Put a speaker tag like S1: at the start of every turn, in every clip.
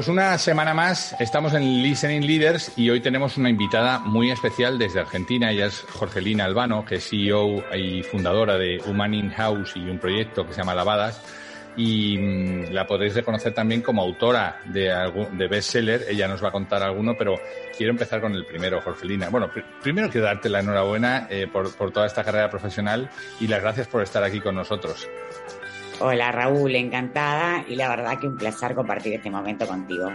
S1: Pues una semana más estamos en Listening Leaders y hoy tenemos una invitada muy especial desde Argentina. Ella es Jorgelina Albano, que es CEO y fundadora de Human In House y un proyecto que se llama Lavadas. Y mm, la podréis reconocer también como autora de, de bestseller. Ella nos va a contar alguno, pero quiero empezar con el primero, Jorgelina. Bueno, primero quiero darte la enhorabuena eh, por, por toda esta carrera profesional y las gracias por estar aquí con nosotros.
S2: Hola Raúl, encantada y la verdad que un placer compartir este momento contigo.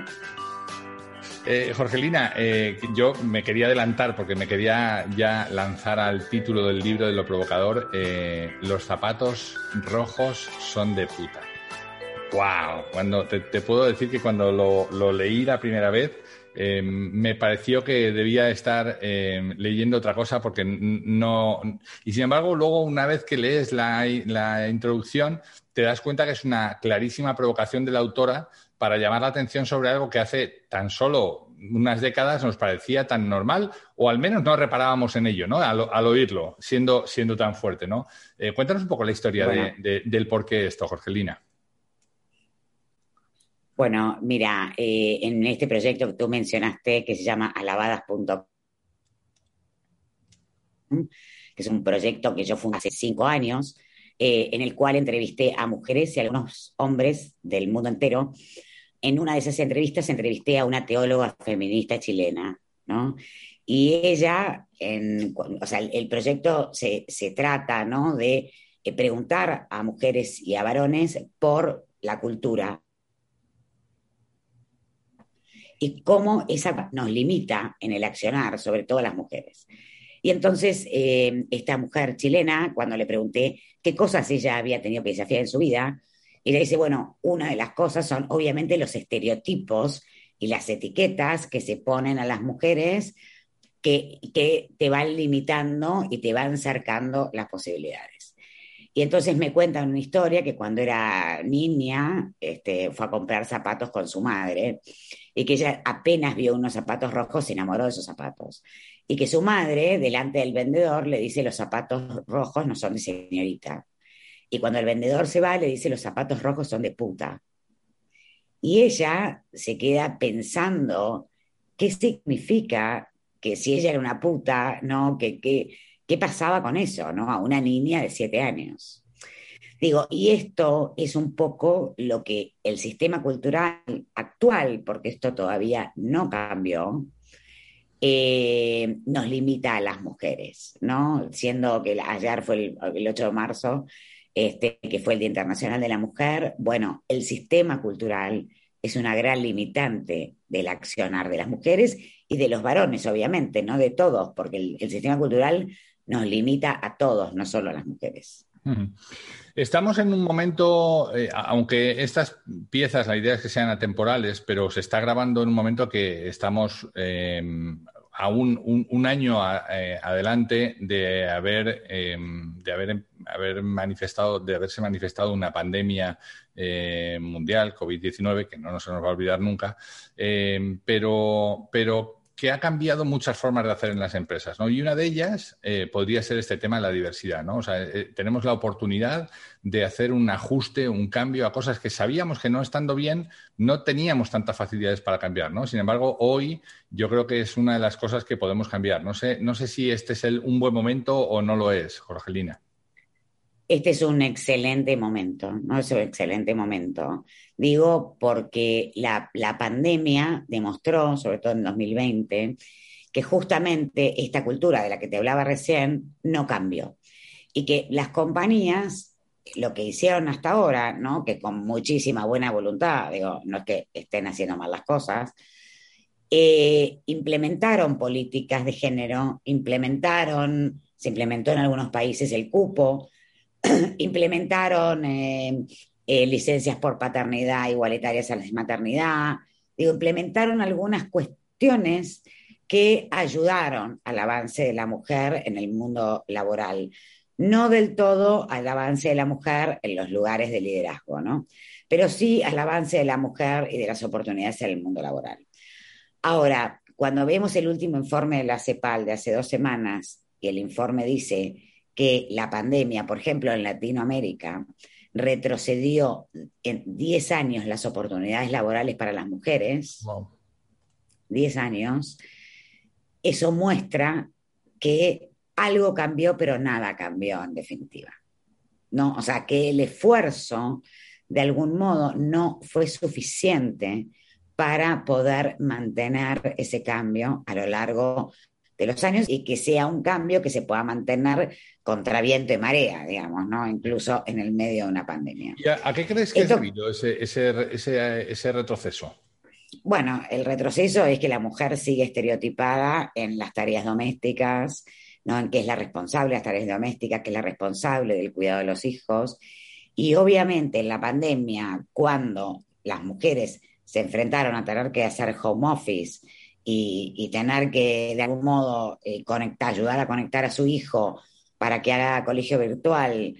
S1: Eh, Jorgelina, eh, yo me quería adelantar porque me quería ya lanzar al título del libro de lo provocador. Eh, los zapatos rojos son de puta. ¡Wow! Cuando te, puedo decir que cuando lo, lo leí la primera vez, eh, me pareció que debía estar eh, leyendo otra cosa porque no. Y sin embargo, luego, una vez que lees la, la, introducción, te das cuenta que es una clarísima provocación de la autora para llamar la atención sobre algo que hace tan solo unas décadas nos parecía tan normal, o al menos no reparábamos en ello, ¿no? Al, oírlo, siendo, siendo tan fuerte, ¿no? Eh, cuéntanos un poco la historia de, del por qué esto, Jorgelina.
S2: Bueno, mira, eh, en este proyecto que tú mencionaste, que se llama alabadas.com, que es un proyecto que yo fundé hace cinco años, eh, en el cual entrevisté a mujeres y a algunos hombres del mundo entero. En una de esas entrevistas entrevisté a una teóloga feminista chilena, ¿no? Y ella, o sea, el, proyecto se, se, trata, ¿no? De eh, preguntar a mujeres y a varones por la cultura y cómo esa nos limita en el accionar, sobre todo las mujeres. Y entonces, eh, esta mujer chilena, cuando le pregunté qué cosas ella había tenido que desafiar en su vida, ella dice, bueno, una de las cosas son obviamente los estereotipos y las etiquetas que se ponen a las mujeres que, que te van limitando y te van cercando las posibilidades. Y entonces me cuentan una historia que cuando era niña este, fue a comprar zapatos con su madre y que ella apenas vio unos zapatos rojos se enamoró de esos zapatos. Y que su madre, delante del vendedor, le dice los zapatos rojos no son de señorita. Y cuando el vendedor se va, le dice los zapatos rojos son de puta. Y ella se queda pensando qué significa que si ella era una puta, ¿no? ¿Qué, pasaba con eso, ¿no? A una niña de siete años. Digo, y esto es un poco lo que el sistema cultural actual, porque esto todavía no cambió, eh, nos limita a las mujeres, ¿no? Siendo que ayer fue el, 8 de marzo, este, que fue el Día Internacional de la Mujer, bueno, el sistema cultural es una gran limitante del accionar de las mujeres y de los varones, obviamente, no de todos, porque el sistema cultural nos limita a todos, no solo a las mujeres.
S1: Estamos en un momento, eh, aunque estas piezas, la idea es que sean atemporales, pero se está grabando en un momento que estamos em, a un, año eh, adelante de haber, em, de haber, haber, manifestado, de haberse manifestado una pandemia eh, mundial, COVID-19, que no se nos va a olvidar nunca, em, pero, pero que ha cambiado muchas formas de hacer en las empresas, ¿no? Y una de ellas eh, podría ser este tema de la diversidad, ¿no? O sea, eh, tenemos la oportunidad de hacer un ajuste, un cambio a cosas que sabíamos que no estando bien no teníamos tantas facilidades para cambiar, ¿no? Sin embargo, hoy yo creo que es una de las cosas que podemos cambiar. No sé, no sé si este es el, un buen momento o no lo es, Jorgelina
S2: este es un excelente momento, ¿no? Es un excelente momento. Digo porque la, pandemia demostró, sobre todo en 2020, que justamente esta cultura de la que te hablaba recién no cambió y que las compañías lo que hicieron hasta ahora, ¿no? que con muchísima buena voluntad, digo, no es que estén haciendo mal las cosas, eh, implementaron políticas de género, implementaron, se implementó en algunos países el cupo, implementaron eh, eh, licencias por paternidad igualitarias a las de maternidad, implementaron algunas cuestiones que ayudaron al avance de la mujer en el mundo laboral no del todo al avance de la mujer en los lugares de liderazgo, ¿no? Pero sí al avance de la mujer y de las oportunidades en el mundo laboral. Ahora, cuando vemos el último informe de la CEPAL de hace dos semanas, y el informe dice que la pandemia, por ejemplo, en Latinoamérica, retrocedió en 10 años las oportunidades laborales para las mujeres, 10 años, eso muestra que algo cambió, pero nada cambió en definitiva. ¿no? O sea, que el esfuerzo, de algún modo, no fue suficiente para poder mantener ese cambio a lo largo de los años y que sea un cambio que se pueda mantener contra viento y marea, digamos, ¿no? Incluso en el medio de una pandemia.
S1: a, qué crees que ha debido ese, ese retroceso?
S2: Bueno, el retroceso es que la mujer sigue estereotipada en las tareas domésticas, ¿no? en que es la responsable de las tareas domésticas, que es la responsable del cuidado de los hijos. Y obviamente en la pandemia, cuando las mujeres se enfrentaron a tener que hacer home office y, tener que de algún modo eh, conectar, ayudar a conectar a su hijo para que haga colegio virtual,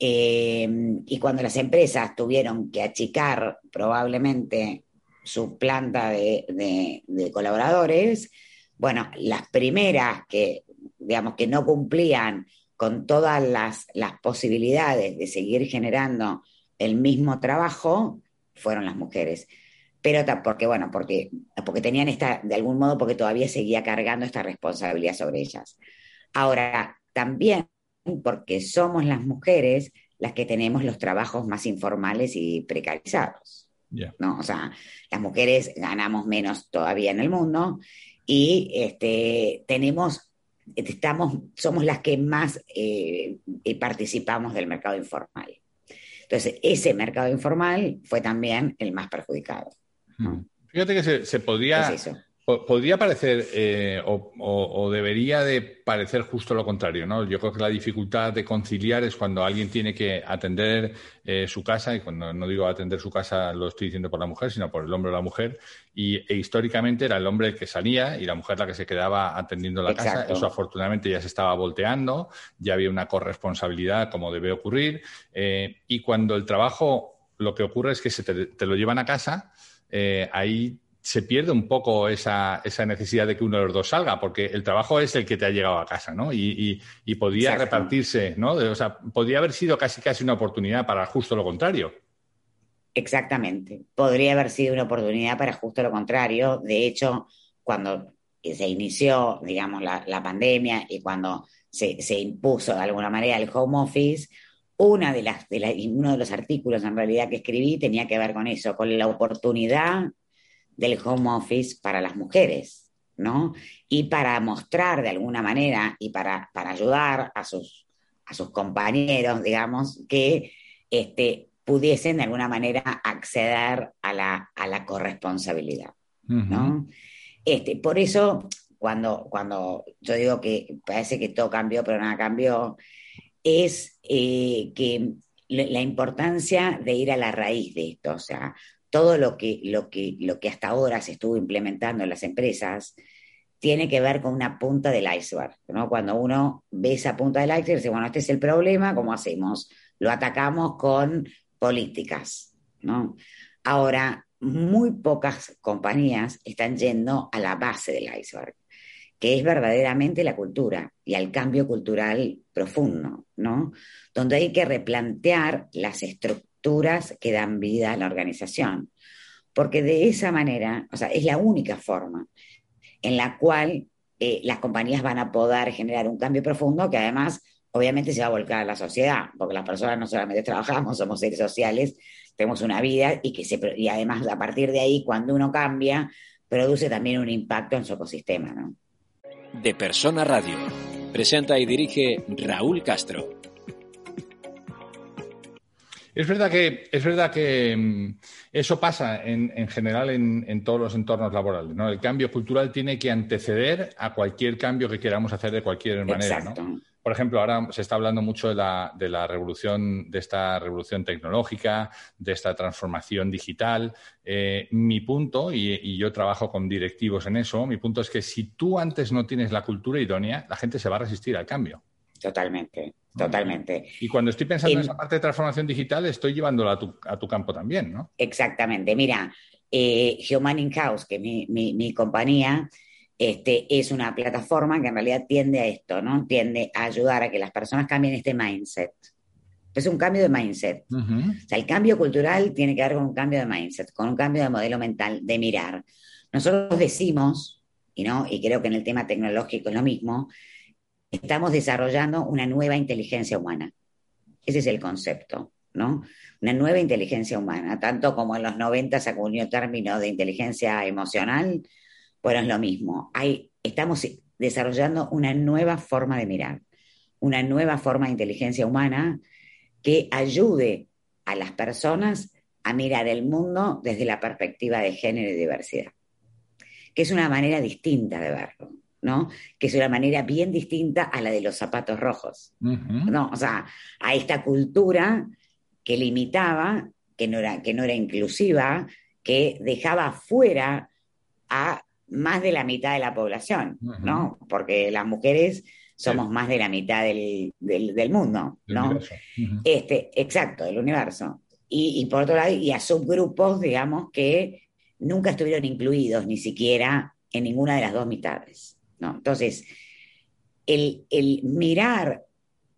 S2: eh, y cuando las empresas tuvieron que achicar probablemente su planta de, colaboradores, bueno, las primeras que digamos, que no cumplían con todas las, posibilidades de seguir generando el mismo trabajo, fueron las mujeres. Pero porque, bueno, porque, porque tenían esta, de algún modo, porque todavía seguía cargando esta responsabilidad sobre ellas. Ahora, también porque somos las mujeres las que tenemos los trabajos más informales y precarizados. ¿no? O sea, las mujeres ganamos menos todavía en el mundo y este, tenemos estamos, somos las que más eh, participamos del mercado informal. Entonces, ese mercado informal fue también el más perjudicado.
S1: Hmm. Fíjate que se, podría, Podría parecer eh, o, debería de parecer justo lo contrario, ¿no? Yo creo que la dificultad de conciliar es cuando alguien tiene que atender eh, su casa, y cuando no digo atender su casa lo estoy diciendo por la mujer, sino por el hombre o la mujer, y e históricamente era el hombre el que salía y la mujer la que se quedaba atendiendo la casa. Eso afortunadamente ya se estaba volteando, ya había una corresponsabilidad como debe ocurrir, eh, y cuando el trabajo lo que ocurre es que se te, lo llevan a casa, ahí se pierde un poco esa, esa, necesidad de que uno de los dos salga, porque el trabajo es el que te ha llegado a casa, ¿no? Y, y, podía repartirse, ¿no? o sea, podría haber sido casi casi una oportunidad para justo lo contrario.
S2: Exactamente. Podría haber sido una oportunidad para justo lo contrario. De hecho, cuando se inició, digamos, la, la pandemia y cuando se, se, impuso de alguna manera el home office, una de las, de uno de los artículos en realidad que escribí tenía que ver con eso, con la oportunidad del home office para las mujeres, ¿no? Y para mostrar de alguna manera y para, para ayudar a sus, a sus compañeros, digamos, que este, pudiesen de alguna manera acceder a la, a la corresponsabilidad, ¿no? este, por eso, cuando, cuando yo digo que parece que todo cambió, pero nada cambió, es eh, que la importancia de ir a la raíz de esto, o sea, todo lo que, lo, que, lo que hasta ahora se estuvo implementando en las empresas tiene que ver con una punta del iceberg. ¿no? Cuando uno ve esa punta del iceberg, dice, bueno, este es el problema, ¿cómo hacemos? Lo atacamos con políticas. ¿no? Ahora, muy pocas compañías están yendo a la base del iceberg, que es verdaderamente la cultura y al cambio cultural profundo, ¿no? Donde hay que replantear las que dan vida a la organización. Porque de esa manera, o sea, es la única forma en la cual eh, las compañías van a poder generar un cambio profundo que además obviamente se va a volcar a la sociedad, porque las personas no solamente trabajamos, somos seres sociales, tenemos una vida y, que se, y además a partir de ahí, cuando uno cambia, produce también un impacto en su ecosistema.
S3: De Persona Radio. Presenta y dirige Raúl Castro.
S1: Es verdad que, es verdad que mm, eso pasa en, general en, todos los entornos laborales. ¿no? El cambio cultural tiene que anteceder a cualquier cambio que queramos hacer de cualquier manera. ¿no? Por ejemplo, ahora se está hablando mucho de la, de la revolución, de esta revolución tecnológica, de esta transformación digital. Eh, mi punto, y, y, yo trabajo con directivos en eso, mi punto es que si tú antes no tienes la cultura idónea, la gente se va a resistir al cambio.
S2: Totalmente, totalmente.
S1: Y cuando estoy pensando en, esa parte de transformación digital, estoy llevándola a tu, a tu campo también, ¿no?
S2: Exactamente. Mira, eh, Human in House, que es mi, mi, compañía, este, es una plataforma que en realidad tiende a esto, ¿no? Tiende a ayudar a que las personas cambien este mindset. Es un cambio de mindset. O sea, el cambio cultural tiene que ver con un cambio de mindset, con un cambio de modelo mental, de mirar. Nosotros decimos, y, no, y creo que en el tema tecnológico es lo mismo, estamos desarrollando una nueva inteligencia humana. Ese es el concepto, ¿no? Una nueva inteligencia humana, tanto como en los 90 se acuñó el término de inteligencia emocional, bueno, es lo mismo. Hay, estamos desarrollando una nueva forma de mirar, una nueva forma de inteligencia humana que ayude a las personas a mirar el mundo desde la perspectiva de género y diversidad, que es una manera distinta de verlo. ¿No? Que es una manera bien distinta a la de los zapatos rojos, ¿no? O sea, a esta cultura que limitaba, que no era, que no era inclusiva, que dejaba fuera a más de la mitad de la población, ¿no? Porque las mujeres somos más de la mitad del, mundo, ¿no? Este, exacto, del universo. Y, y, por otro lado, y a subgrupos, digamos, que nunca estuvieron incluidos ni siquiera en ninguna de las dos mitades. ¿No? Entonces, el, mirar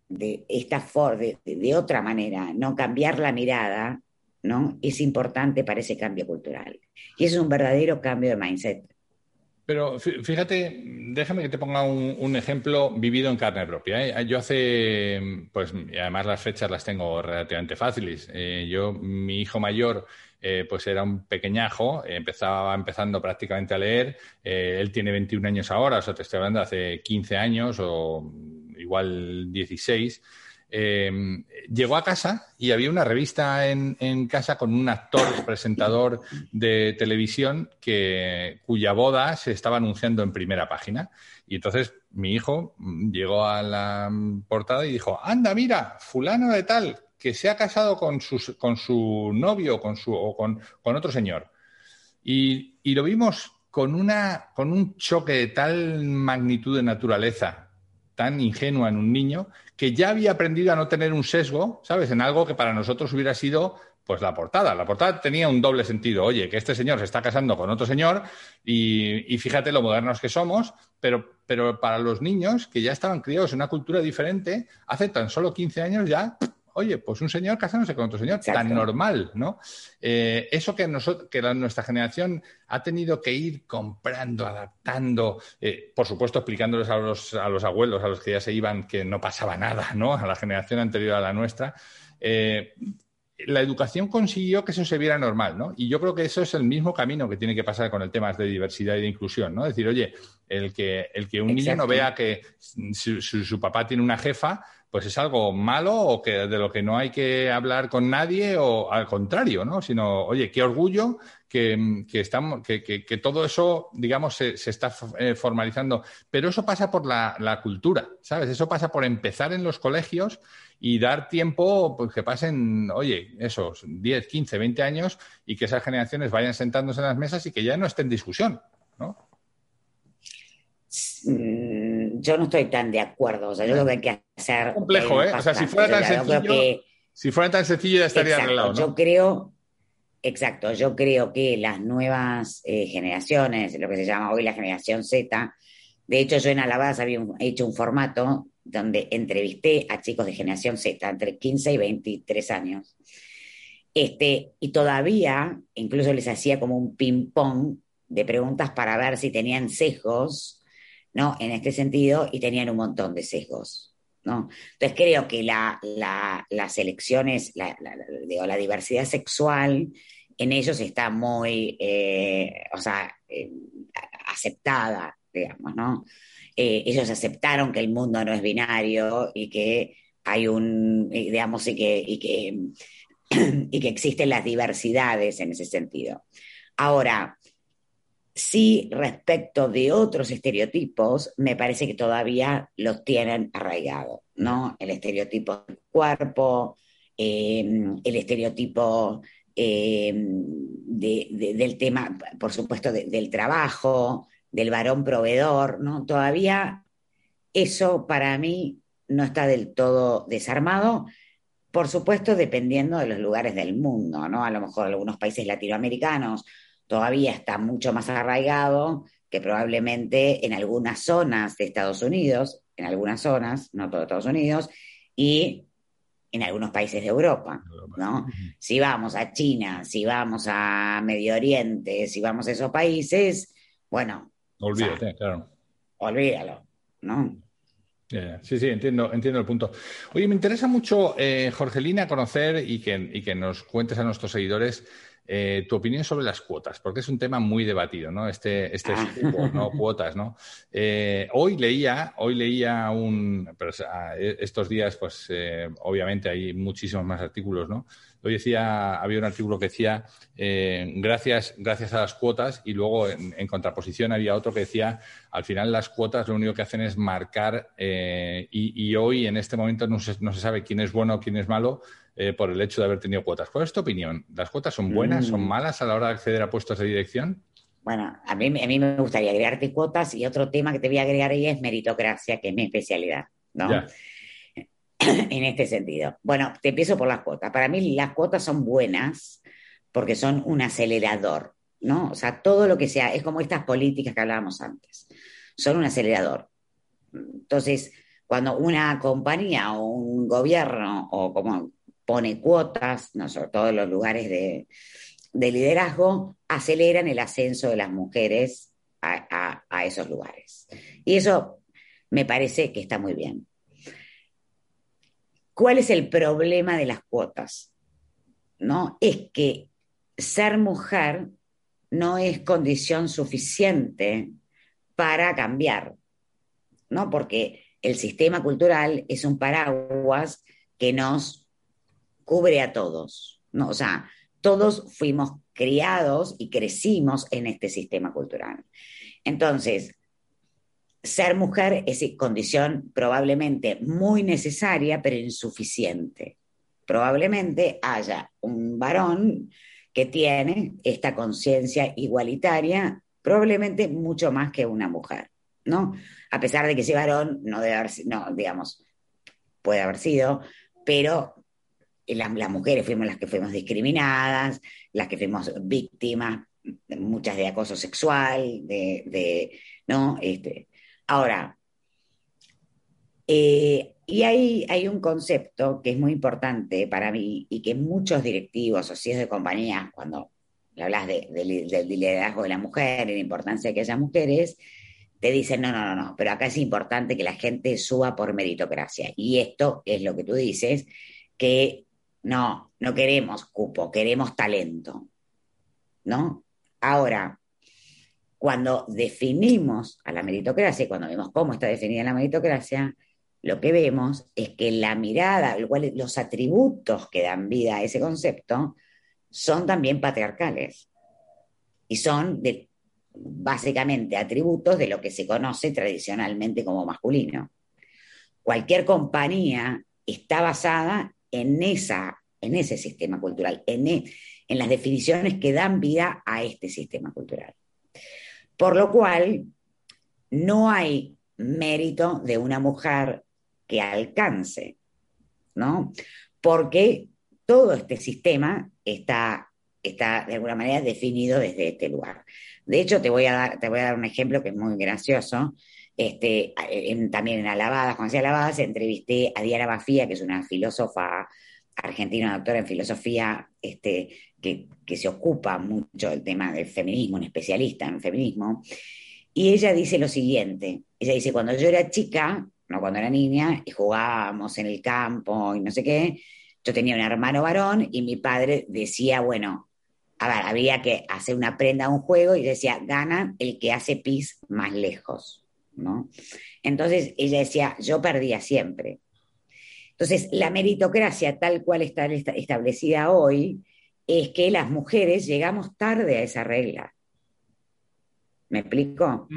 S2: de esta forma, de, otra manera, no cambiar la mirada, ¿no? Es importante para ese cambio cultural. Y es un verdadero cambio de mindset.
S1: Pero fíjate, déjame que te ponga un, ejemplo vivido en carne propia. ¿eh? Yo hace, pues, además las fechas las tengo relativamente fáciles. Eh, yo, mi hijo mayor eh, pues era un pequeñajo, empezaba empezando prácticamente a leer, eh, él tiene 21 años ahora, o sea, te estoy hablando de hace 15 años o igual 16. Em, llegó a casa y había una revista en, casa con un actor, presentador de televisión que, cuya boda se estaba anunciando en primera página. Y entonces mi hijo llegó a la portada y dijo, anda, mira, fulano de tal, que se ha casado con su, con su novio con su, o con, otro señor. Y, lo vimos con, una, con un choque de tal magnitud de naturaleza, tan ingenua en un niño, que ya había aprendido a no tener un sesgo, ¿sabes? En algo que para nosotros hubiera sido pues la portada. La portada tenía un doble sentido. Oye, que este señor se está casando con otro señor y, y fíjate lo modernos que somos, pero, pero para los niños que ya estaban criados en una cultura diferente, hace tan solo 15 años ya oye, pues un señor casándose con otro señor, tan normal, ¿no? Eh, eso que, nosotros, que nuestra generación ha tenido que ir comprando, adaptando, eh, por supuesto explicándoles a los, a los abuelos, a los que ya se iban, que no pasaba nada, ¿no? A la generación anterior a la nuestra. Eh, la educación consiguió que eso se viera normal, ¿no? Y yo creo que eso es el mismo camino que tiene que pasar con el tema de diversidad y de inclusión, ¿no? Es decir, oye, el que, el que un niño no vea que su, papá tiene una jefa, pues es algo malo o que de lo que no hay que hablar con nadie o al contrario, ¿no? Sino, oye, qué orgullo que, estamos, que, todo eso, digamos, se, está eh, formalizando. Pero eso pasa por la, cultura, ¿sabes? Eso pasa por empezar en los colegios y dar tiempo, pues que pasen, oye, esos 10, 15, 20 años y que esas generaciones vayan sentándose en las mesas y que ya no estén en discusión, ¿no?
S2: Mm, yo no estoy tan de acuerdo. O sea, yo creo que hay que
S1: complejo, ¿eh? O sea, si fuera tan sencillo. si fuera tan sencillo ya estaría arreglado.
S2: Yo creo. Exacto, yo creo que las nuevas eh, generaciones, lo que se llama hoy la generación Z, de hecho yo en Alabama había hecho un formato donde entrevisté a chicos de generación Z, entre 15 y 23 años. Este, y todavía, incluso les hacía como un ping-pong de preguntas para ver si tenían sesgos ¿no? En este sentido, y tenían un montón de sesgos, ¿no? Entonces creo que la, las elecciones, la, la, diversidad sexual en ellos está muy, eh, o sea, eh, aceptada, digamos, ¿no? Eh, ellos aceptaron que el mundo no es binario y que hay un, digamos, y que, y que y que existen las diversidades en ese sentido. Ahora, sí, respecto de otros estereotipos, me parece que todavía los tienen arraigado, ¿no? El estereotipo del cuerpo, em, el estereotipo em, del tema, por supuesto, del trabajo, del varón proveedor, ¿no? Todavía eso para mí no está del todo desarmado, por supuesto, dependiendo de los lugares del mundo, ¿no? A lo mejor algunos países latinoamericanos todavía está mucho más arraigado que probablemente en algunas zonas de Estados Unidos, en algunas zonas, no todo Estados Unidos, y en algunos países de Europa, ¿no? Si vamos a China, si vamos a Medio Oriente, si vamos a esos países, bueno.
S1: Olvídate, claro.
S2: Olvídalo, ¿no?
S1: Sí, sí, entiendo, entiendo el punto. Oye, me interesa mucho, eh, Jorgelina, conocer y que, y que nos cuentes a nuestros seguidores eh, tu opinión sobre las cuotas, porque es un tema muy debatido, ¿no? Este, este ah. ¿no? Cuotas, ¿no? Eh, hoy leía, hoy leía un, pero, estos días, pues eh, obviamente hay muchísimos más artículos, ¿no? Hoy decía, había un artículo que decía, gracias, gracias a las cuotas, y luego en, contraposición había otro que decía, al final las cuotas lo único que hacen es marcar, y, hoy en este momento no se, no se sabe quién es bueno o quién es malo, eh, por el hecho de haber tenido cuotas. ¿Cuál es tu opinión? ¿Las cuotas son buenas, son mm. malas a la hora de acceder a puestos de dirección?
S2: Bueno, a mí, a mí me gustaría agregarte cuotas y otro tema que te voy a agregar ahí es meritocracia, que es mi especialidad, ¿no? en este sentido. Bueno, te empiezo por las cuotas. Para mí las cuotas son buenas porque son un acelerador, ¿no? O sea, todo lo que sea, es como estas políticas que hablábamos antes, son un acelerador. Entonces, cuando una compañía o un gobierno o como pone cuotas, no sobre todo en los lugares de, liderazgo, aceleran el ascenso de las mujeres a, esos lugares. Y eso me parece que está muy bien. ¿Cuál es el problema de las cuotas? ¿No? Es que ser mujer no es condición suficiente para cambiar, ¿no? Porque el sistema cultural es un paraguas que nos cubre a todos, ¿no? O sea, todos fuimos criados y crecimos en este sistema cultural. Entonces, ser mujer es condición probablemente muy necesaria, pero insuficiente. Probablemente haya un varón que tiene esta conciencia igualitaria, probablemente mucho más que una mujer, ¿no? A pesar de que ese varón no debe haber, no, digamos, puede haber sido, pero las, mujeres fuimos las que fuimos discriminadas, las que fuimos víctimas, muchas de acoso sexual, de, ¿no? Este, ahora, eh, y hay, hay un concepto que es muy importante para mí y que muchos directivos o CEOs de compañías, cuando hablas de, del liderazgo de la mujer y la importancia de que haya mujeres, te dicen, no, no, no, no, pero acá es importante que la gente suba por meritocracia. Y esto es lo que tú dices, que no, no queremos cupo, queremos talento. ¿No? Ahora, cuando definimos a la meritocracia, cuando vemos cómo está definida la meritocracia, lo que vemos es que la mirada, los atributos que dan vida a ese concepto son también patriarcales y son básicamente atributos de lo que se conoce tradicionalmente como masculino. Cualquier compañía está basada en, esa, en ese sistema cultural, en, e, en las definiciones que dan vida a este sistema cultural. Por lo cual, no hay mérito de una mujer que alcance, ¿no? Porque todo este sistema está, está de alguna manera definido desde este lugar. De hecho, te voy a dar, te voy a dar un ejemplo que es muy gracioso. Este, también en Alabadas, cuando hacía Alabadas, entrevisté a Diana Bafía, que es una filósofa argentina, doctora en filosofía, este, que, se ocupa mucho del tema del feminismo, un especialista en feminismo, y ella dice lo siguiente, ella dice, cuando yo era chica, no cuando era niña, y jugábamos en el campo y no sé qué, yo tenía un hermano varón y mi padre decía, bueno, había que hacer una prenda a un juego y decía, gana el que hace pis más lejos. ¿no? Entonces ella decía, yo perdía siempre. Entonces, la meritocracia tal cual está establecida hoy es que las mujeres llegamos tarde a esa regla. ¿Me explico?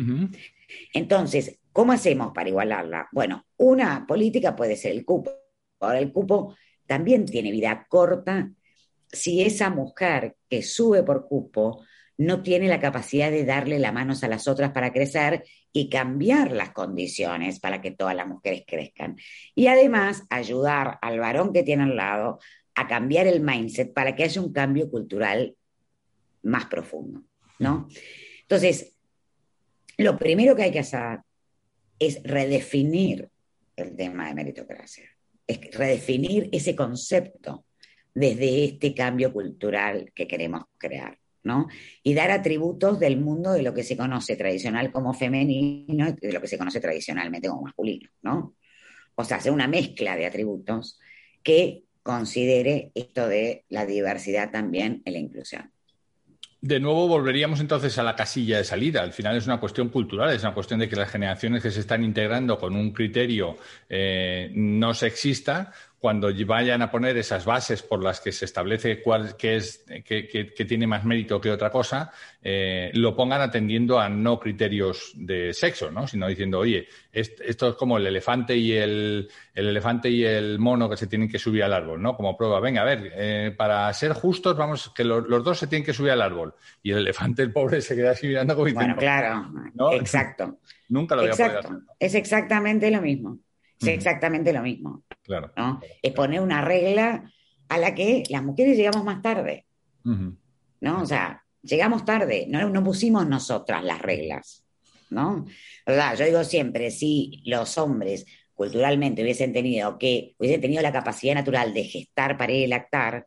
S2: Entonces, ¿cómo hacemos para igualarla? Bueno, una política puede ser el cupo. Ahora, el cupo también tiene vida corta si esa mujer que sube por cupo no tiene la capacidad de darle las manos a las otras para crecer y cambiar las condiciones para que todas las mujeres crezcan. Y además ayudar al varón que tiene al lado a cambiar el mindset para que haya un cambio cultural más profundo, ¿no? Entonces, lo primero que hay que hacer es redefinir el tema de meritocracia, es redefinir ese concepto desde este cambio cultural que queremos crear. ¿No? Y dar atributos del mundo de lo que se conoce tradicional como femenino y de lo que se conoce tradicionalmente como masculino, ¿no? O sea, hacer una mezcla de atributos que considere esto de la diversidad también en la inclusión.
S1: De nuevo volveríamos entonces a la casilla de salida. Al final es una cuestión cultural, es una cuestión de que las generaciones que se están integrando con un criterio eh, no sexista, cuando vayan a poner esas bases por las que se establece cuál, qué, es, qué, tiene más mérito que otra cosa, eh, lo pongan atendiendo a no criterios de sexo, ¿no? sino diciendo, oye, esto es como el elefante y el, elefante y el mono que se tienen que subir al árbol, ¿no? Como prueba, venga, a ver, eh, para ser justos, vamos, que los dos se tienen que subir al árbol. Y el elefante, el pobre, se queda así mirando como
S2: diciendo, Bueno, claro, exacto.
S1: Nunca lo había podido
S2: Es exactamente lo mismo. Es exactamente lo mismo.
S1: Claro.
S2: ¿no? Es poner una regla a la que las mujeres llegamos más tarde. ¿No? O sea, llegamos tarde, no, no pusimos nosotras las reglas. ¿No? ¿Verdad? Yo digo siempre, si los hombres culturalmente hubiesen tenido que, hubiesen tenido la capacidad natural de gestar, parir y lactar,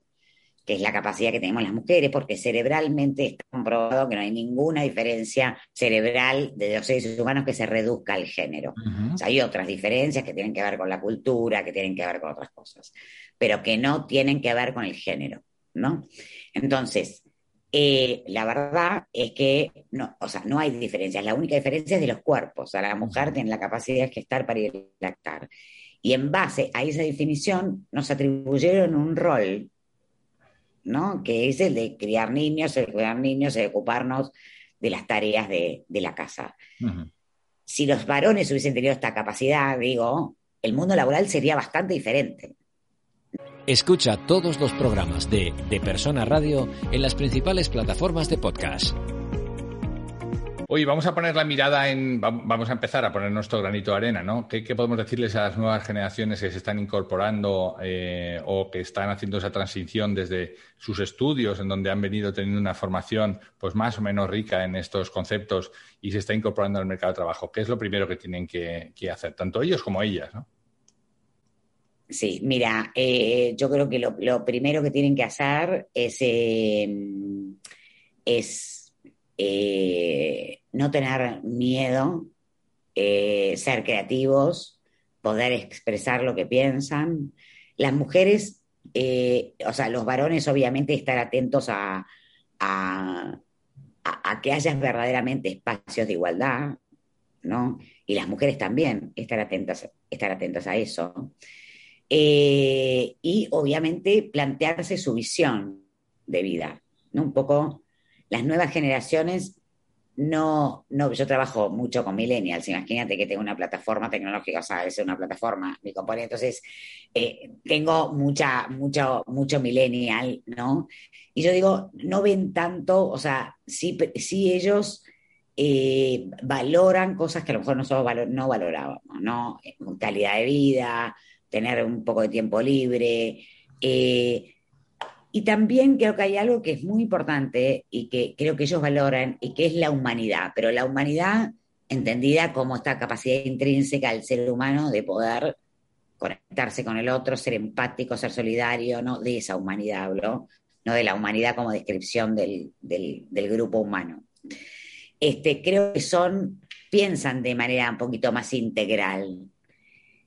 S2: que es la capacidad que tenemos las mujeres, porque cerebralmente está comprobado que no hay ninguna diferencia cerebral de los seres humanos que se reduzca al género. o sea, hay otras diferencias que tienen que ver con la cultura, que tienen que ver con otras cosas, pero que no tienen que ver con el género, ¿no? Entonces, eh, la verdad es que no, o sea, no hay diferencias. La única diferencia es de los cuerpos. O sea, la mujer tiene la capacidad de gestar para ir a lactar. Y en base a esa definición nos atribuyeron un rol ¿no? Que es el de criar niños, el de cuidar niños, el de ocuparnos de las tareas de, la casa. Si los varones hubiesen tenido esta capacidad, digo, el mundo laboral sería bastante diferente.
S3: Escucha todos los programas de De Persona Radio en las principales plataformas de podcast.
S1: Oye, vamos a poner la mirada en, vamos a empezar a poner nuestro granito de arena, ¿no? ¿Qué, podemos decirles a las nuevas generaciones que se están incorporando eh, o que están haciendo esa transición desde sus estudios, en donde han venido teniendo una formación pues más o menos rica en estos conceptos y se está incorporando al mercado de trabajo? ¿Qué es lo primero que tienen que, hacer, tanto ellos como ellas, ¿no?
S2: Sí, mira, eh, yo creo que lo, primero que tienen que hacer es, eh, es eh, no tener miedo, eh, ser creativos, poder expresar lo que piensan. Las mujeres, eh, o sea, los varones obviamente estar atentos a, a, que haya verdaderamente espacios de igualdad, ¿no? Y las mujeres también estar atentas, estar atentas a eso. y obviamente plantearse su visión de vida, ¿no? Un poco las nuevas generaciones no, no, yo trabajo mucho con millennials, imagínate que tengo una plataforma tecnológica, o sea, es una plataforma, mi compañía, entonces eh, tengo mucha, mucho, mucho millennial, ¿no? Y yo digo, no ven tanto, o sea, sí, ellos eh, valoran cosas que a lo mejor nosotros no valorábamos, ¿no? Calidad de vida, tener un poco de tiempo libre, eh, y también creo que hay algo que es muy importante y que creo que ellos valoran y que es la humanidad, pero la humanidad entendida como esta capacidad intrínseca del ser humano de poder conectarse con el otro, ser empático, ser solidario, ¿no? De esa humanidad hablo, no de la humanidad como descripción del, grupo humano. Este, creo que son, piensan de manera un poquito más integral.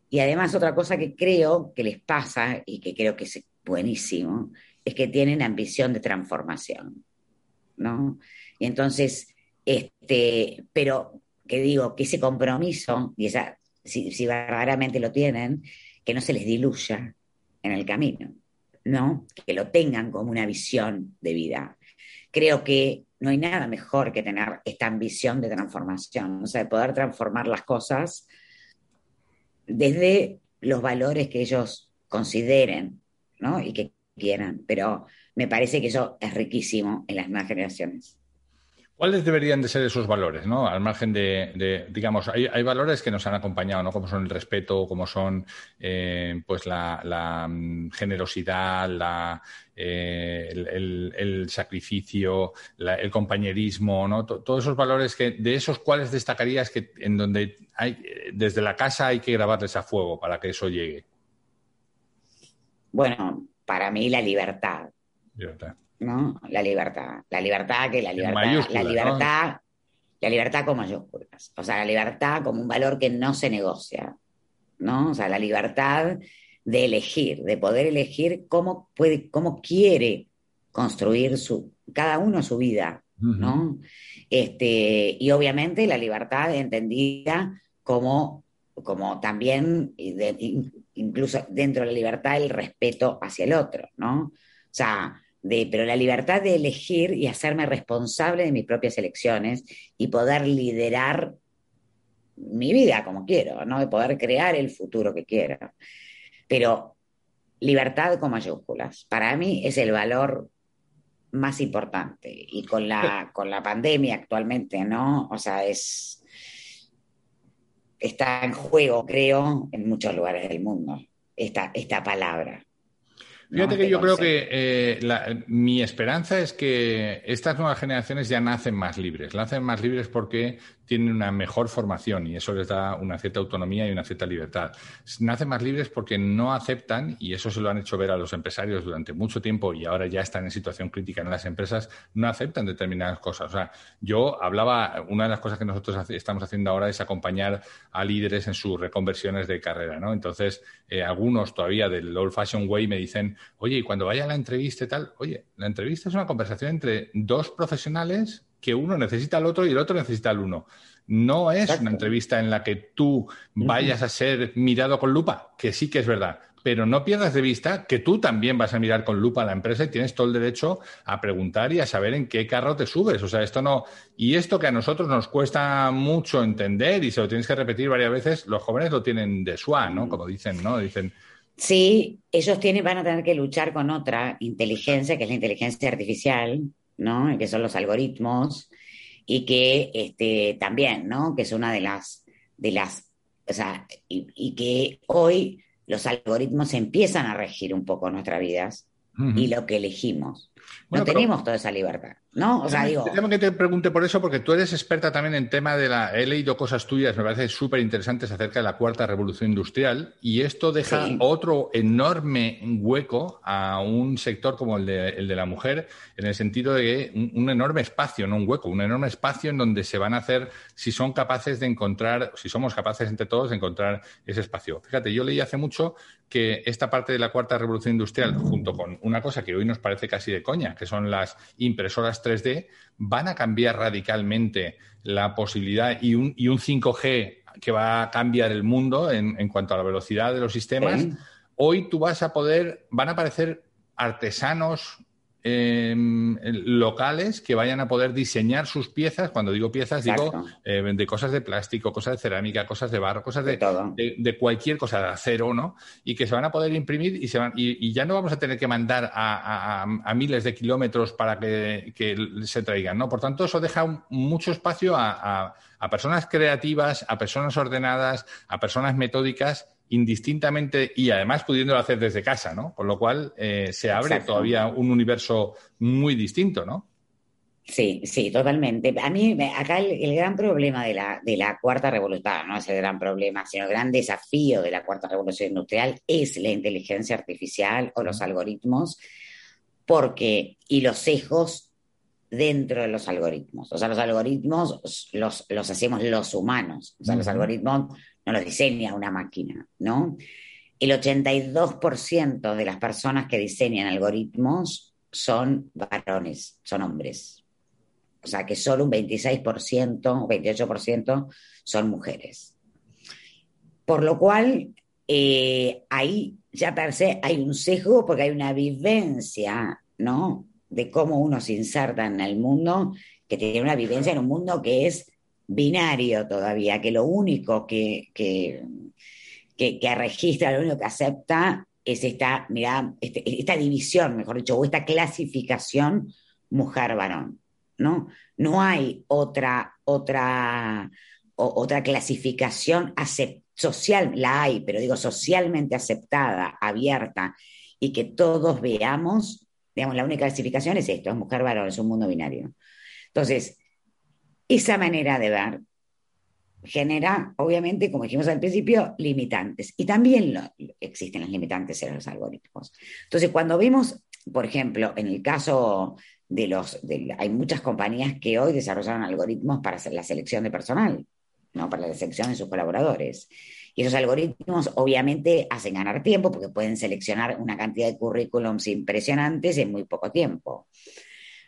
S2: Y además otra cosa que creo que les pasa y que creo que es buenísimo, es que tienen ambición de transformación, ¿no? Y entonces, este, pero que digo, que ese compromiso, y esa, si, verdaderamente lo tienen, que no se les diluya en el camino, ¿no? Que lo tengan como una visión de vida. Creo que no hay nada mejor que tener esta ambición de transformación, o sea, de poder transformar las cosas desde los valores que ellos consideren, ¿no? Y que quieran, pero me parece que eso es riquísimo en las nuevas generaciones.
S1: ¿Cuáles deberían de ser esos valores, no? Al margen de, digamos, hay, valores que nos han acompañado, ¿no? Como son el respeto, como son, eh, pues, la, mm, generosidad, la, eh, el, sacrificio, el compañerismo, ¿no? todos esos valores que, de esos cuáles destacarías que en donde hay, desde la casa hay que grabarles a fuego para que eso llegue.
S2: Bueno, para mí la libertad. Libertad. ¿no? La libertad. La libertad que la libertad, la libertad, la libertad con mayúsculas. O sea, la libertad como un valor que no se negocia, ¿no? O sea, la libertad de elegir, de poder elegir cómo puede, cómo quiere construir su, cada uno su vida, ¿no? Este, y obviamente la libertad entendida como, como también, incluso dentro de la libertad, el respeto hacia el otro, ¿no? O sea, pero la libertad de elegir y hacerme responsable de mis propias elecciones y poder liderar mi vida como quiero, ¿no? De poder crear el futuro que quiero. Pero libertad con mayúsculas. Para mí es el valor más importante. Y con la, con la pandemia actualmente, ¿no? O sea, es. Está en juego, creo, en muchos lugares del mundo, esta, esta palabra.
S1: Fíjate que yo creo que eh, mi esperanza es que estas nuevas generaciones ya nacen más libres. Nacen más libres porque tienen una mejor formación y eso les da una cierta autonomía y una cierta libertad. Nacen más libres porque no aceptan, y eso se lo han hecho ver a los empresarios durante mucho tiempo y ahora ya están en situación crítica en las empresas, no aceptan determinadas cosas. O sea, yo hablaba, una de las cosas que nosotros estamos haciendo ahora es acompañar a líderes en sus reconversiones de carrera, ¿no? Entonces, eh, algunos todavía del old fashion way me dicen, oye, y cuando vaya a la entrevista y tal, oye, la entrevista es una conversación entre dos profesionales que uno necesita al otro y el otro necesita al uno. No es una entrevista en la que tú vayas a ser mirado con lupa, que sí que es verdad, pero no pierdas de vista que tú también vas a mirar con lupa a la empresa y tienes todo el derecho a preguntar y a saber en qué carro te subes. O sea, esto no. Y esto que a nosotros nos cuesta mucho entender y se lo tienes que repetir varias veces, los jóvenes lo tienen de suá, ¿no? Como dicen, ¿no? Dicen.
S2: Sí, ellos tienen, van a tener que luchar con otra inteligencia, que es la inteligencia artificial, ¿no? Que son los algoritmos y que este, también, ¿no? Que es una de las, de las, o sea, y, que hoy los algoritmos empiezan a regir un poco nuestras vidas y lo que elegimos no tenemos toda esa libertad, ¿no?
S1: O sea, digo... que te pregunte por eso, porque tú eres experta también en tema de la... He leído cosas tuyas, me parece súper interesantes acerca de la cuarta revolución industrial, y esto deja otro enorme hueco a un sector como el de, el de la mujer, en el sentido de un, un, enorme espacio, no un hueco, un enorme espacio en donde se van a hacer, si son capaces de encontrar, si somos capaces entre todos de encontrar ese espacio. Fíjate, yo leí hace mucho que esta parte de la cuarta revolución industrial, junto con una cosa que hoy nos parece casi de coña, que son las impresoras 3D, van a cambiar radicalmente la posibilidad y un, y un 5G que va a cambiar el mundo en, cuanto a la velocidad de los sistemas. Hoy tú vas a poder, van a aparecer artesanos Em, locales que vayan a poder diseñar sus piezas. Cuando digo piezas, digo eh, de cosas de plástico, cosas de cerámica, cosas de barro, cosas de, de, cualquier cosa, de acero, ¿no? Y que se van a poder imprimir y, se van, y, ya no vamos a tener que mandar a, miles de kilómetros para que, se traigan, ¿no? Por tanto, eso deja mucho espacio a personas creativas, a personas ordenadas, a personas metódicas indistintamente y además pudiéndolo hacer desde casa, ¿no? Con lo cual eh, se abre todavía un universo muy distinto, ¿no?
S2: Sí, sí, totalmente. A mí, acá el, gran problema de la, de la cuarta revolución, no es el gran problema, sino el gran desafío de la cuarta revolución industrial es la inteligencia artificial o los algoritmos, porque, y los sesgos dentro de los algoritmos. O sea, los algoritmos los, los hacemos los humanos. O sea, los algoritmos no diseña una máquina, ¿no? El 82% de las personas que diseñan algoritmos son varones, son hombres. O sea que solo un 26% o 28% son mujeres. Por lo cual, eh, ahí ya per se hay un sesgo porque hay una vivencia, ¿no? De cómo uno se inserta en el mundo, que tiene una vivencia en un mundo que es binario todavía, que lo único que, que, que, registra, lo único que acepta es esta, este, esta división, mejor dicho, o esta clasificación mujer-varón, ¿no? No hay otra, otra, otra clasificación social, la hay, pero digo socialmente aceptada, abierta, y que todos veamos, digamos, la única clasificación es esto, es mujer-varón, es un mundo binario. Entonces, esa manera de ver genera, obviamente, como dijimos al principio, limitantes. Y también existen las limitantes en los algoritmos. Entonces, cuando vemos, por ejemplo, en el caso de los, hay muchas compañías que hoy desarrollaron algoritmos para la selección de personal, ¿no? para la selección de sus colaboradores. Y esos algoritmos obviamente hacen ganar tiempo porque pueden seleccionar una cantidad de currículums impresionantes en muy poco tiempo.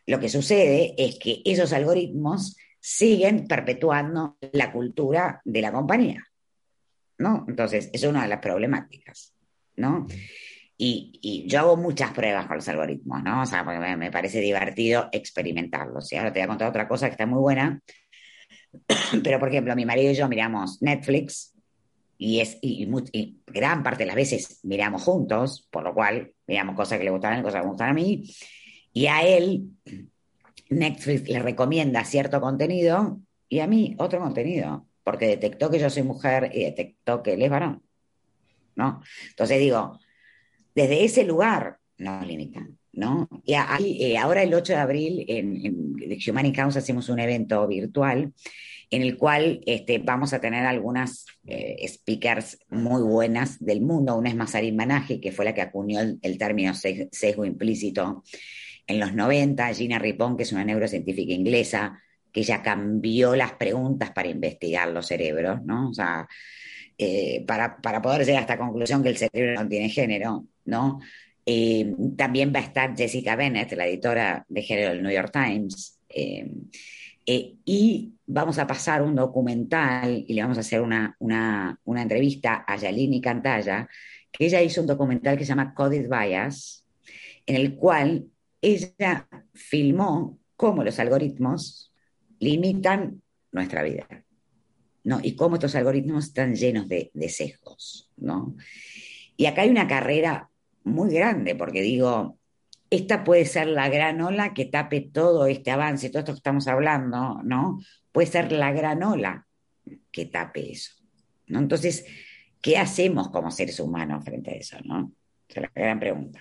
S2: Lo que sucede es que esos algoritmos siguen perpetuando la cultura de la compañía, ¿no? Entonces, es una de las problemáticas, ¿no? Y, yo hago muchas pruebas con los algoritmos, ¿no? O sea, porque me, parece divertido experimentarlos. Y ahora te voy a contar otra cosa que está muy buena. Pero, por ejemplo, mi marido y yo miramos Netflix y, es, y, gran parte de las veces miramos juntos, por lo cual miramos cosas que le gustan y cosas que me gustan a mí. Y a él Netflix le recomienda cierto contenido y a mí otro contenido, porque detectó que yo soy mujer y detectó que él es varón. ¿no? Entonces digo, desde ese lugar nos limitan. ¿no? Y eh, ahora el 8 de abril en, en Humani Cause hacemos un evento virtual en el cual este, vamos a tener algunas eh, speakers muy buenas del mundo. Una es Masarin Manaje, que fue la que acuñó el término sesgo implícito en los 90, Gina Ripon, que es una neurocientífica inglesa, que ya cambió las preguntas para investigar los cerebros, ¿no? O sea, eh, para, poder llegar a esta conclusión que el cerebro no tiene género, ¿no? Eh, también va a estar Jessica Bennett, la editora de género del New York Times, eh, y vamos a pasar un documental y le vamos a hacer una, una, una entrevista a Yalini Cantalla, que ella hizo un documental que se llama Coded Bias, en el cual ella filmó cómo los algoritmos limitan nuestra vida, ¿no? Y cómo estos algoritmos están llenos de, sesgos, ¿no? Y acá hay una carrera muy grande, porque digo, esta puede ser la gran ola que tape todo este avance, todo esto que estamos hablando, ¿no? Puede ser la gran ola que tape eso, ¿no? Entonces, ¿qué hacemos como seres humanos frente a eso, no? Es la gran pregunta.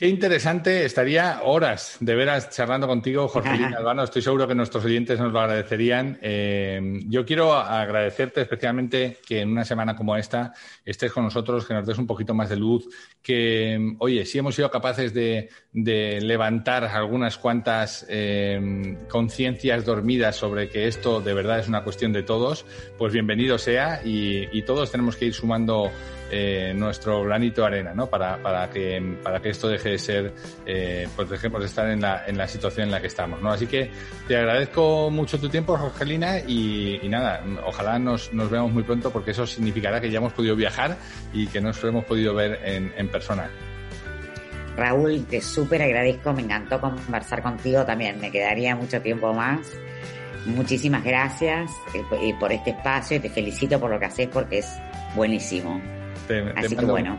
S1: Qué interesante, estaría horas de veras charlando contigo, Jorgelina Albano. Estoy seguro que nuestros oyentes nos lo agradecerían. Eh, yo quiero agradecerte especialmente que en una semana como esta estés con nosotros, que nos des un poquito más de luz, que, oye, si hemos sido capaces de, levantar algunas cuantas eh, conciencias dormidas sobre que esto de verdad es una cuestión de todos, pues bienvenido sea y todos tenemos que ir sumando eh, nuestro granito de arena, ¿no? Para, para, que, para que esto deje de ser, eh, pues dejemos de estar en la, en la situación en la que estamos, ¿no? Así que te agradezco mucho tu tiempo, Jorgelina, y, nada, ojalá nos, nos, veamos muy pronto porque eso significará que ya hemos podido viajar y que nos hemos podido ver en, en persona.
S2: Raúl, te súper agradezco, me encantó conversar contigo también, me quedaría mucho tiempo más. Muchísimas gracias eh, por este espacio y te felicito por lo que haces porque es buenísimo. Así que bueno.